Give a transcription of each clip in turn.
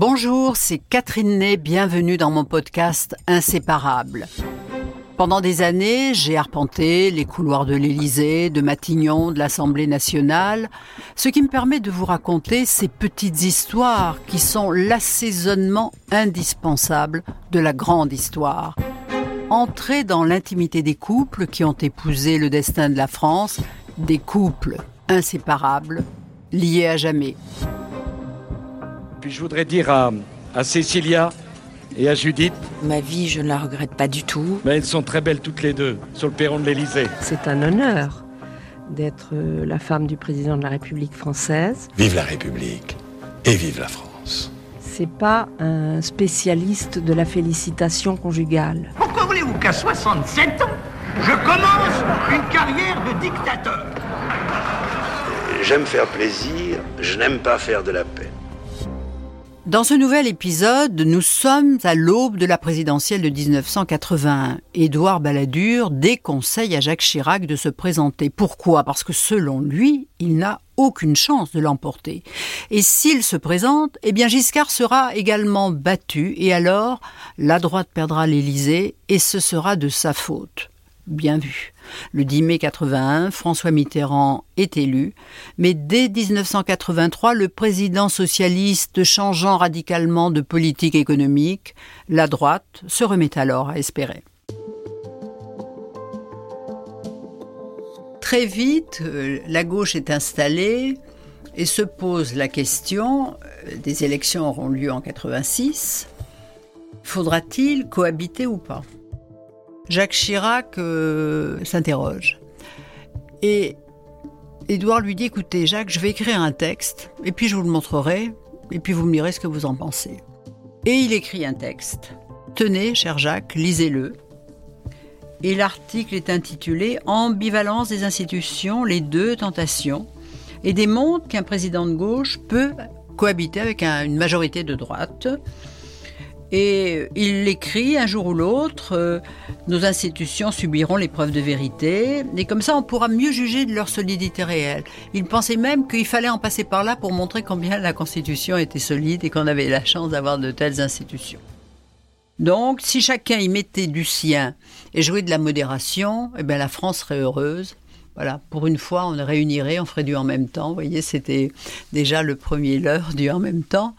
Bonjour, c'est Catherine Ney, bienvenue dans mon podcast Inséparable. Pendant des années, j'ai arpenté les couloirs de l'Élysée, de Matignon, de l'Assemblée nationale, ce qui me permet de vous raconter ces petites histoires qui sont l'assaisonnement indispensable de la grande histoire. Entrer dans l'intimité des couples qui ont épousé le destin de la France, des couples inséparables, liés à jamais. Puis je voudrais dire à, à Cécilia et à Judith. Ma vie, je ne la regrette pas du tout. Mais elles sont très belles toutes les deux sur le perron de l'Élysée. C'est un honneur d'être euh, la femme du président de la République française. Vive la République et vive la France. C'est pas un spécialiste de la félicitation conjugale. Pourquoi voulez-vous qu'à 67 ans, je commence une carrière de dictateur? J'aime faire plaisir, je n'aime pas faire de la paix. Dans ce nouvel épisode, nous sommes à l'aube de la présidentielle de 1981. Édouard Balladur déconseille à Jacques Chirac de se présenter. Pourquoi? Parce que selon lui, il n'a aucune chance de l'emporter. Et s'il se présente, eh bien Giscard sera également battu et alors la droite perdra l'Élysée et ce sera de sa faute bien vu. Le 10 mai 81, François Mitterrand est élu, mais dès 1983, le président socialiste changeant radicalement de politique économique, la droite se remet alors à espérer. Très vite, euh, la gauche est installée et se pose la question, euh, des élections auront lieu en 86, faudra-t-il cohabiter ou pas? Jacques Chirac euh, s'interroge. Et Édouard lui dit, écoutez Jacques, je vais écrire un texte, et puis je vous le montrerai, et puis vous me direz ce que vous en pensez. Et il écrit un texte. Tenez, cher Jacques, lisez-le. Et l'article est intitulé Ambivalence des institutions, les deux tentations, et démontre qu'un président de gauche peut cohabiter avec une majorité de droite. Et il l'écrit un jour ou l'autre, euh, nos institutions subiront l'épreuve de vérité, et comme ça on pourra mieux juger de leur solidité réelle. Il pensait même qu'il fallait en passer par là pour montrer combien la Constitution était solide et qu'on avait la chance d'avoir de telles institutions. Donc, si chacun y mettait du sien et jouait de la modération, eh bien la France serait heureuse. Voilà, pour une fois, on réunirait, on ferait du en même temps. Vous voyez, c'était déjà le premier leurre du en même temps.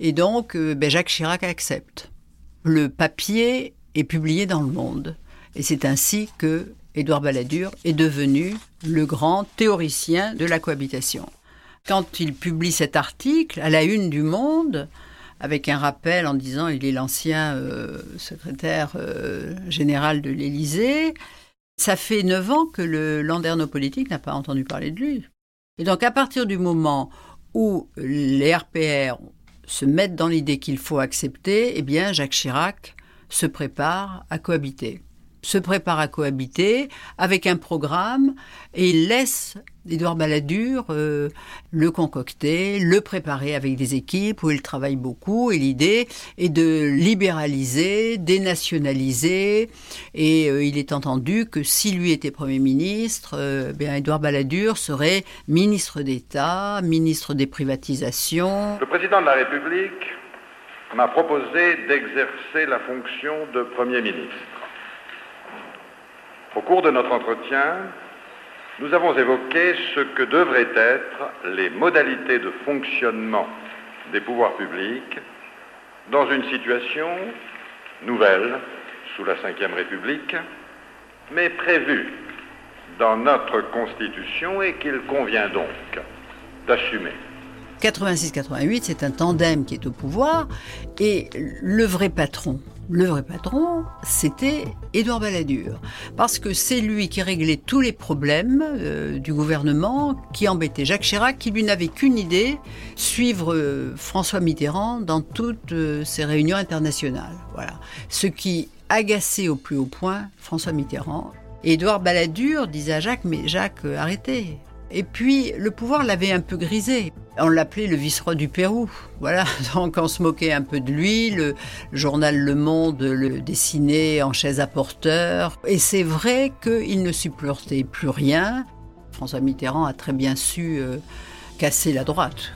Et donc, euh, ben, Jacques Chirac accepte. Le papier est publié dans le monde. Et c'est ainsi que Édouard Balladur est devenu le grand théoricien de la cohabitation. Quand il publie cet article à la une du Monde, avec un rappel en disant il est l'ancien euh, secrétaire euh, général de l'Élysée, ça fait neuf ans que le landerneau politique n'a pas entendu parler de lui. Et donc à partir du moment où les RPR se mettent dans l'idée qu'il faut accepter, eh bien Jacques Chirac se prépare à cohabiter. Se prépare à cohabiter avec un programme et il laisse Édouard Balladur euh, le concocter, le préparer avec des équipes où il travaille beaucoup. Et l'idée est de libéraliser, dénationaliser. Et euh, il est entendu que si lui était Premier ministre, euh, bien Édouard Balladur serait ministre d'État, ministre des privatisations. Le président de la République m'a proposé d'exercer la fonction de Premier ministre. Au cours de notre entretien, nous avons évoqué ce que devraient être les modalités de fonctionnement des pouvoirs publics dans une situation nouvelle sous la Ve République, mais prévue dans notre Constitution et qu'il convient donc d'assumer. 86-88, c'est un tandem qui est au pouvoir et le vrai patron, le vrai patron, c'était Édouard Balladur. Parce que c'est lui qui réglait tous les problèmes euh, du gouvernement, qui embêtait Jacques Chirac, qui lui n'avait qu'une idée, suivre euh, François Mitterrand dans toutes euh, ses réunions internationales. Voilà. Ce qui agaçait au plus haut point François Mitterrand. Édouard Balladur disait à Jacques, mais Jacques, arrêtez, et puis, le pouvoir l'avait un peu grisé. On l'appelait le vice-roi du Pérou. Voilà, donc on se moquait un peu de lui. Le, journal Le Monde le dessinait en chaise à porteur. Et c'est vrai qu'il ne supportait plus rien. François Mitterrand a très bien su euh, casser la droite.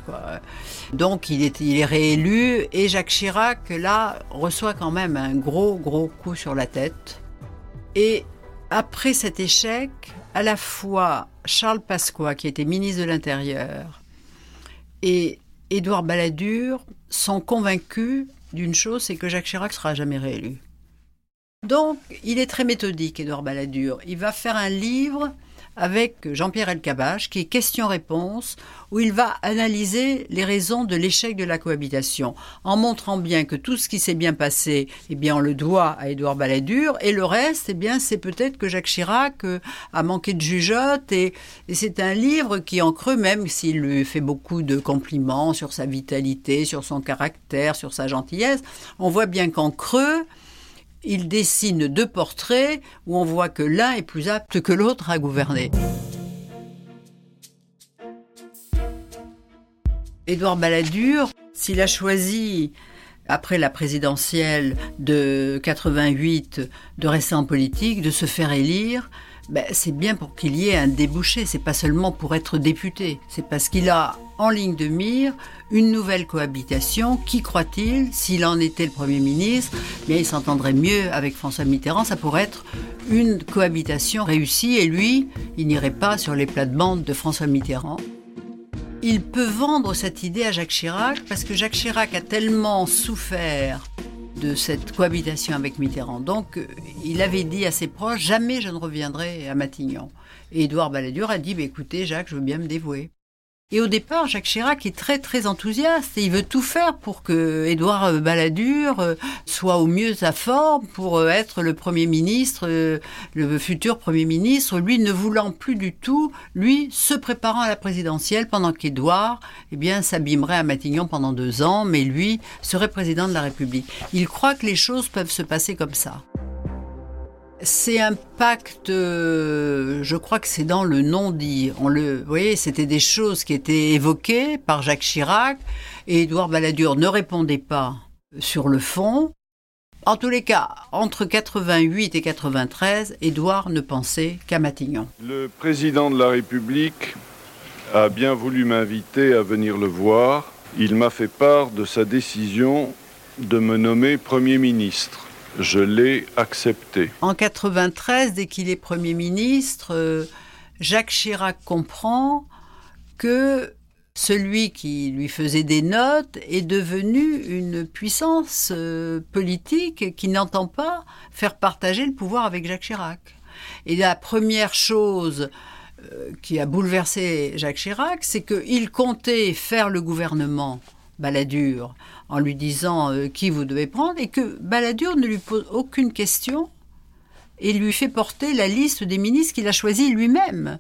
Donc il est réélu et Jacques Chirac, là, reçoit quand même un gros, gros coup sur la tête. Et après cet échec, à la fois Charles Pasqua, qui était ministre de l'Intérieur, et Édouard Balladur sont convaincus d'une chose, c'est que Jacques Chirac sera jamais réélu. Donc, il est très méthodique, Édouard Balladur. Il va faire un livre avec Jean-Pierre Elkabbach, qui est question-réponse, où il va analyser les raisons de l'échec de la cohabitation, en montrant bien que tout ce qui s'est bien passé, eh bien, on le doit à Édouard Balladur, et le reste, eh bien, c'est peut-être que Jacques Chirac euh, a manqué de jugeote, et, et c'est un livre qui, en creux, même s'il lui fait beaucoup de compliments sur sa vitalité, sur son caractère, sur sa gentillesse, on voit bien qu'en creux, il dessine deux portraits où on voit que l'un est plus apte que l'autre à gouverner. Édouard Balladur, s'il a choisi, après la présidentielle de 88, de rester en politique, de se faire élire, ben, c'est bien pour qu'il y ait un débouché. C'est pas seulement pour être député. C'est parce qu'il a en ligne de mire une nouvelle cohabitation. Qui croit-il, s'il en était le Premier ministre, bien il s'entendrait mieux avec François Mitterrand. Ça pourrait être une cohabitation réussie et lui, il n'irait pas sur les plates-bandes de François Mitterrand. Il peut vendre cette idée à Jacques Chirac parce que Jacques Chirac a tellement souffert de cette cohabitation avec Mitterrand. Donc, il avait dit à ses proches, jamais je ne reviendrai à Matignon. Et Édouard Balladur a dit, bah, écoutez, Jacques, je veux bien me dévouer. Et au départ, Jacques Chirac est très très enthousiaste et il veut tout faire pour que Édouard Balladur euh, soit au mieux sa forme pour euh, être le premier ministre, le futur premier ministre, lui ne voulant plus du tout, lui se préparant à la présidentielle pendant qu'Édouard, eh bien, s'abîmerait à Matignon pendant deux ans, mais lui serait président de la République. Il croit que les choses peuvent se passer comme ça. C'est un pacte, euh, je crois que c'est dans le non-dit. On le, vous voyez, c'était des choses qui étaient évoquées par Jacques Chirac et Édouard Balladur ne répondait pas sur le fond. En tous les cas, entre 88 et 93, Édouard ne pensait qu'à Matignon. Le président de la République a bien voulu m'inviter à venir le voir. Il m'a fait part de sa décision de me nommer Premier ministre. Je l'ai accepté. En 93, dès qu'il est Premier ministre, euh, Jacques Chirac comprend que celui qui lui faisait des notes est devenu une puissance euh, politique qui n'entend pas faire partager le pouvoir avec Jacques Chirac. Et la première chose euh, qui a bouleversé Jacques Chirac, c'est qu'il comptait faire le gouvernement Balladur en lui disant euh, qui vous devez prendre et que Balladur ne lui pose aucune question et lui fait porter la liste des ministres qu'il a choisis lui-même.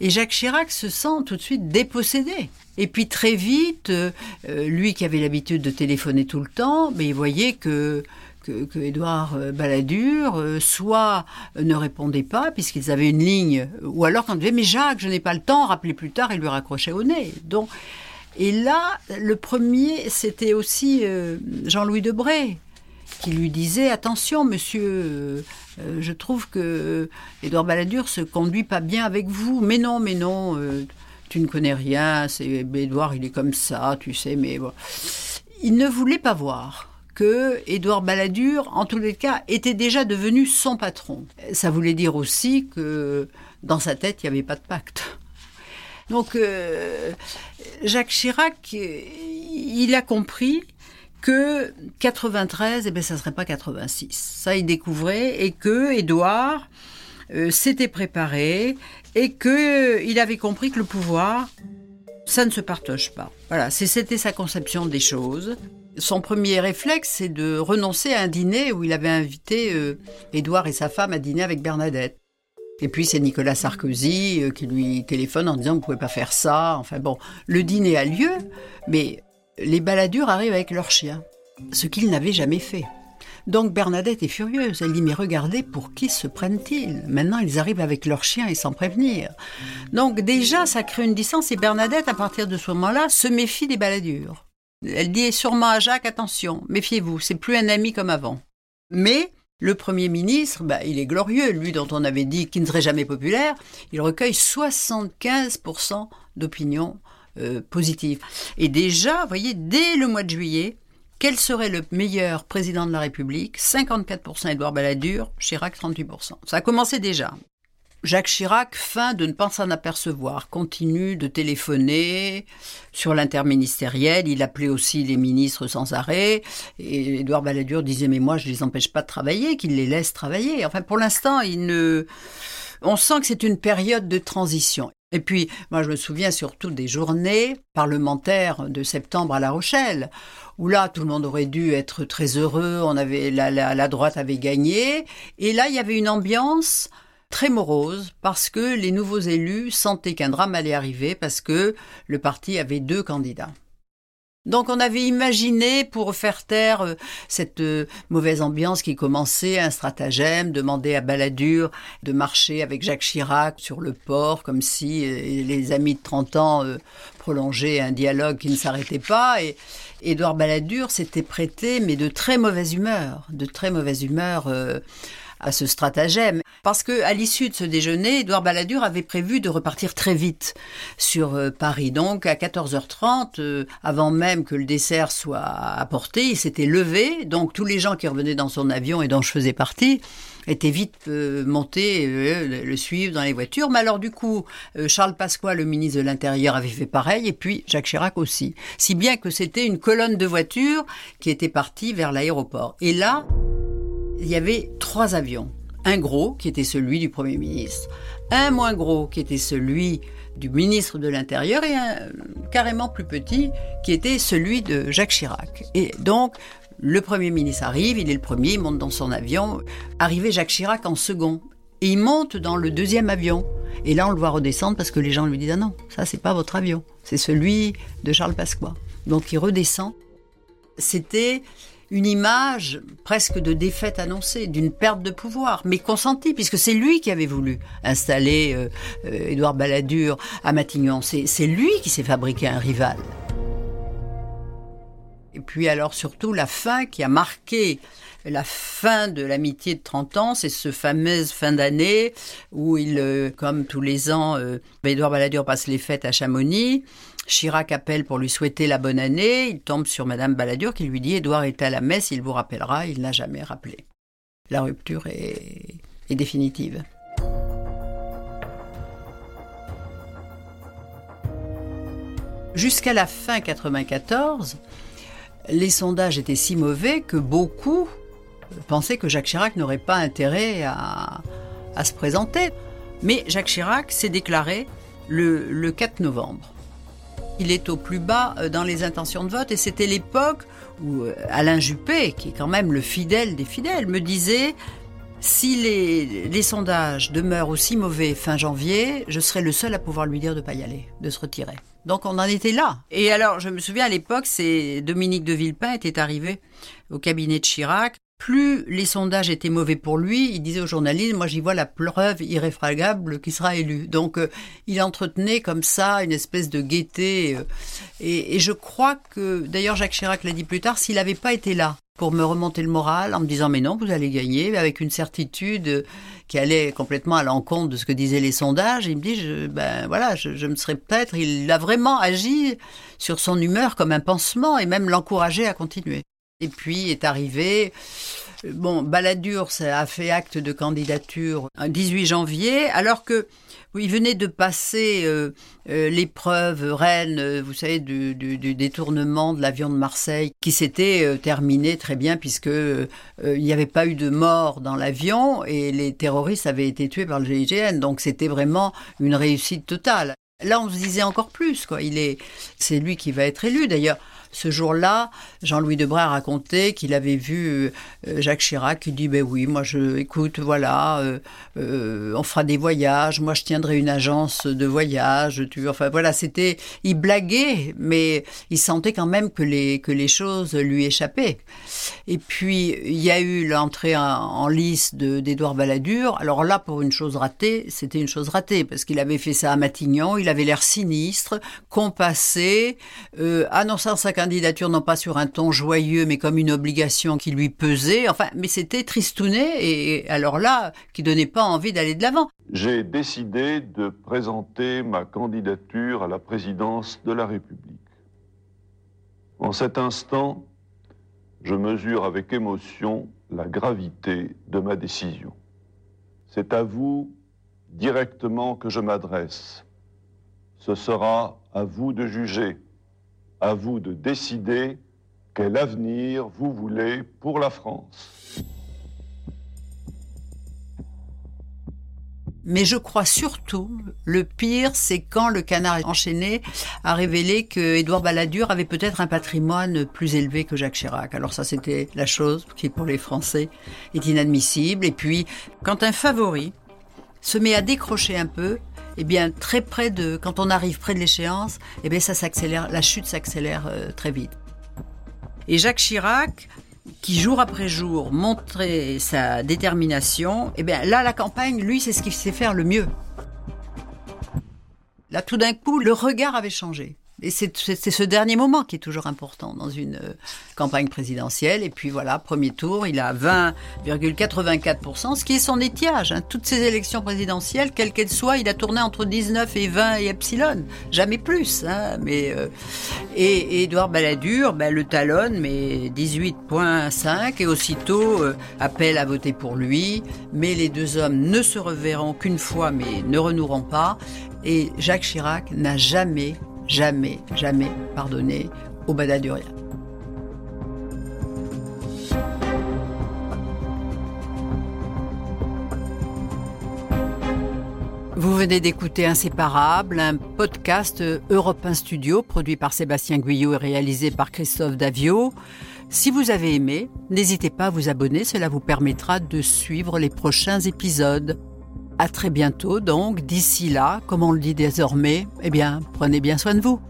Et Jacques Chirac se sent tout de suite dépossédé. Et puis très vite, euh, euh, lui qui avait l'habitude de téléphoner tout le temps, mais il voyait que que, Édouard Balladur soit ne répondait pas puisqu'ils avaient une ligne, ou alors quand il disait mais Jacques, je n'ai pas le temps, rappelez plus tard, il lui raccrochait au nez. Donc et là, le premier, c'était aussi euh, Jean-Louis Debré, qui lui disait Attention, monsieur, euh, euh, je trouve que Édouard Balladur se conduit pas bien avec vous. Mais non, mais non, tu ne connais rien, c'est Édouard, il est comme ça, tu sais, mais bon. Il ne voulait pas voir que Édouard Balladur, en tous les cas, était déjà devenu son patron. Ça voulait dire aussi que dans sa tête, il n'y avait pas de pacte. Donc euh, Jacques Chirac, il a compris que 93, eh ben, ça serait pas 86. Ça, il découvrait et que Édouard euh, s'était préparé et que il avait compris que le pouvoir, ça ne se partage pas. Voilà, c'était sa conception des choses. Son premier réflexe, c'est de renoncer à un dîner où il avait invité euh, Édouard et sa femme à dîner avec Bernadette. Et puis c'est Nicolas Sarkozy euh, qui lui téléphone en disant vous pouvez pas faire ça. Enfin bon, le dîner a lieu, mais les baladures arrivent avec leurs chiens, ce qu'ils n'avaient jamais fait. Donc Bernadette est furieuse. Elle dit mais regardez pour qui se prennent-ils? Maintenant ils arrivent avec leurs chiens et sans prévenir. Donc déjà ça crée une distance et Bernadette à partir de ce moment-là se méfie des baladures. Elle dit sûrement à Jacques attention, méfiez-vous, c'est plus un ami comme avant. Mais le Premier ministre, bah, il est glorieux, lui dont on avait dit qu'il ne serait jamais populaire, il recueille 75% d'opinion euh, positive. Et déjà, vous voyez, dès le mois de juillet, quel serait le meilleur président de la République? 54% Édouard Balladur, Chirac 38%. Ça a commencé déjà. Jacques Chirac feint de ne pas s'en apercevoir, continue de téléphoner sur l'interministériel, il appelait aussi les ministres sans arrêt, et Édouard Balladur disait mais moi je les empêche pas de travailler, qu'il les laisse travailler. Enfin pour l'instant, on sent que c'est une période de transition. Et puis, moi, je me souviens surtout des journées parlementaires de septembre à La Rochelle, où là, tout le monde aurait dû être très heureux, on avait, la droite avait gagné, et là, il y avait une ambiance très morose parce que les nouveaux élus sentaient qu'un drame allait arriver parce que le parti avait deux candidats. Donc on avait imaginé pour faire taire euh, cette euh, mauvaise ambiance qui commençait un stratagème, demander à Balladur de marcher avec Jacques Chirac sur le port comme si euh, les amis de 30 ans prolongeaient un dialogue qui ne s'arrêtait pas et Édouard Balladur s'était prêté mais de très mauvaise humeur, de très mauvaise humeur à ce stratagème. Parce que à l'issue de ce déjeuner, Édouard Balladur avait prévu de repartir très vite sur euh, Paris. Donc à 14h30, euh, avant même que le dessert soit apporté, il s'était levé. Donc tous les gens qui revenaient dans son avion et dont je faisais partie étaient vite euh, montés, le suivre dans les voitures. Mais alors du coup, Charles Pasqua, le ministre de l'Intérieur, avait fait pareil, et puis Jacques Chirac aussi. Si bien que c'était une colonne de voitures qui était partie vers l'aéroport. Et là, il y avait trois avions. Un gros, qui était celui du Premier ministre, un moins gros, qui était celui du ministre de l'Intérieur, et un carrément plus petit, qui était celui de Jacques Chirac. Et donc, le Premier ministre arrive, il est le premier, il monte dans son avion. Arrivé Jacques Chirac en second. Et il monte dans le deuxième avion. Et là, on le voit redescendre parce que les gens lui disent Ah non, ça, c'est pas votre avion. C'est celui de Charles Pasqua. Donc, il redescend. C'était une image presque de défaite annoncée, d'une perte de pouvoir, mais consentie, puisque c'est lui qui avait voulu installer euh, euh, Édouard Balladur à Matignon. C'est lui qui s'est fabriqué un rival. Et puis alors surtout la fin qui a marqué la fin de l'amitié de 30 ans, c'est ce fameuse fin d'année où il, euh, comme tous les ans, Édouard Balladur passe les fêtes à Chamonix. Chirac appelle pour lui souhaiter la bonne année. Il tombe sur Madame Balladur qui lui dit Édouard est à la messe, il vous rappellera. Il n'a jamais rappelé. La rupture est, définitive. Jusqu'à la fin 94, les sondages étaient si mauvais que beaucoup pensaient que Jacques Chirac n'aurait pas intérêt à, à, se présenter. Mais Jacques Chirac s'est déclaré le, le 4 novembre il est au plus bas euh, dans les intentions de vote. Et c'était l'époque où euh, Alain Juppé, qui est quand même le fidèle des fidèles, me disait si les, sondages demeurent aussi mauvais fin janvier, je serai le seul à pouvoir lui dire de ne pas y aller, de se retirer. Donc on en était là. Et alors, je me souviens à l'époque, c'est Dominique de Villepin était arrivé au cabinet de Chirac plus les sondages étaient mauvais pour lui, il disait aux journalistes, moi j'y vois la preuve irréfragable qui sera élu. Donc euh, il entretenait comme ça une espèce de gaieté. Euh, et, je crois que, d'ailleurs Jacques Chirac l'a dit plus tard, s'il n'avait pas été là pour me remonter le moral en me disant mais non, vous allez gagner, avec une certitude qui allait complètement à l'encontre de ce que disaient les sondages, il me dit, je, ben voilà, je, je me serais peut-être, il a vraiment agi sur son humeur comme un pansement et même l'encourager à continuer. Et puis est arrivé, bon, Balladur a fait acte de candidature le 18 janvier, alors que il venait de passer euh, euh, l'épreuve reine, euh, vous savez, du, détournement de l'avion de Marseille, qui s'était terminé très bien puisque il n'y avait pas eu de mort dans l'avion et les terroristes avaient été tués par le GIGN. Donc c'était vraiment une réussite totale. Là, on se disait encore plus, quoi. Il est, c'est lui qui va être élu. D'ailleurs, ce jour-là, Jean-Louis Debray a raconté qu'il avait vu euh, Jacques Chirac qui dit ben oui, moi je écoute, voilà, euh, euh, on fera des voyages, moi je tiendrai une agence de voyage, enfin voilà, c'était il blaguait mais il sentait quand même que les que les choses lui échappaient. Et puis il y a eu l'entrée en, lice d'Édouard Balladur. Alors là pour une chose ratée, c'était une chose ratée parce qu'il avait fait ça à Matignon, il avait l'air sinistre, compassé, euh, annonçant sa candidature non pas sur un ton joyeux, mais comme une obligation qui lui pesait. Enfin, mais c'était tristounet, et alors là, qui donnait pas envie d'aller de l'avant. J'ai décidé de présenter ma candidature à la présidence de la République. En cet instant, je mesure avec émotion la gravité de ma décision. C'est à vous directement que je m'adresse. Ce sera à vous de juger, à vous de décider quel avenir vous voulez pour la France. Mais je crois surtout, le pire, c'est quand le canard enchaîné a révélé que Édouard Balladur avait peut-être un patrimoine plus élevé que Jacques Chirac. Alors ça, c'était la chose qui, pour les Français, est inadmissible. Et puis, quand un favori se met à décrocher un peu, eh bien, très près de, quand on arrive près de l'échéance, eh bien, ça s'accélère, la chute s'accélère euh, très vite. Et Jacques Chirac, qui jour après jour montrait sa détermination, eh bien, là, la campagne, lui, c'est ce qu'il sait faire le mieux. Là, tout d'un coup, le regard avait changé. Et c'est ce dernier moment qui est toujours important dans une euh, campagne présidentielle. Et puis voilà, premier tour, il a 20,84%, ce qui est son étiage. Hein. Toutes ces élections présidentielles, quelles qu'elles soient, il a tourné entre 19 et 20 et epsilon, jamais plus. Hein. Mais, euh, et, Edouard Balladur, ben, le talonne, mais 18,5 et aussitôt euh, appelle à voter pour lui. Mais les deux hommes ne se reverront qu'une fois, mais ne renoueront pas. Et Jacques Chirac n'a jamais jamais, jamais pardonné au Badadurien. Vous venez d'écouter Inséparable, un podcast Europe 1 Studio produit par Sébastien Guyot et réalisé par Christophe Davio. Si vous avez aimé, n'hésitez pas à vous abonner, cela vous permettra de suivre les prochains épisodes. À très bientôt donc. D'ici là, comme on le dit désormais, eh bien, prenez bien soin de vous.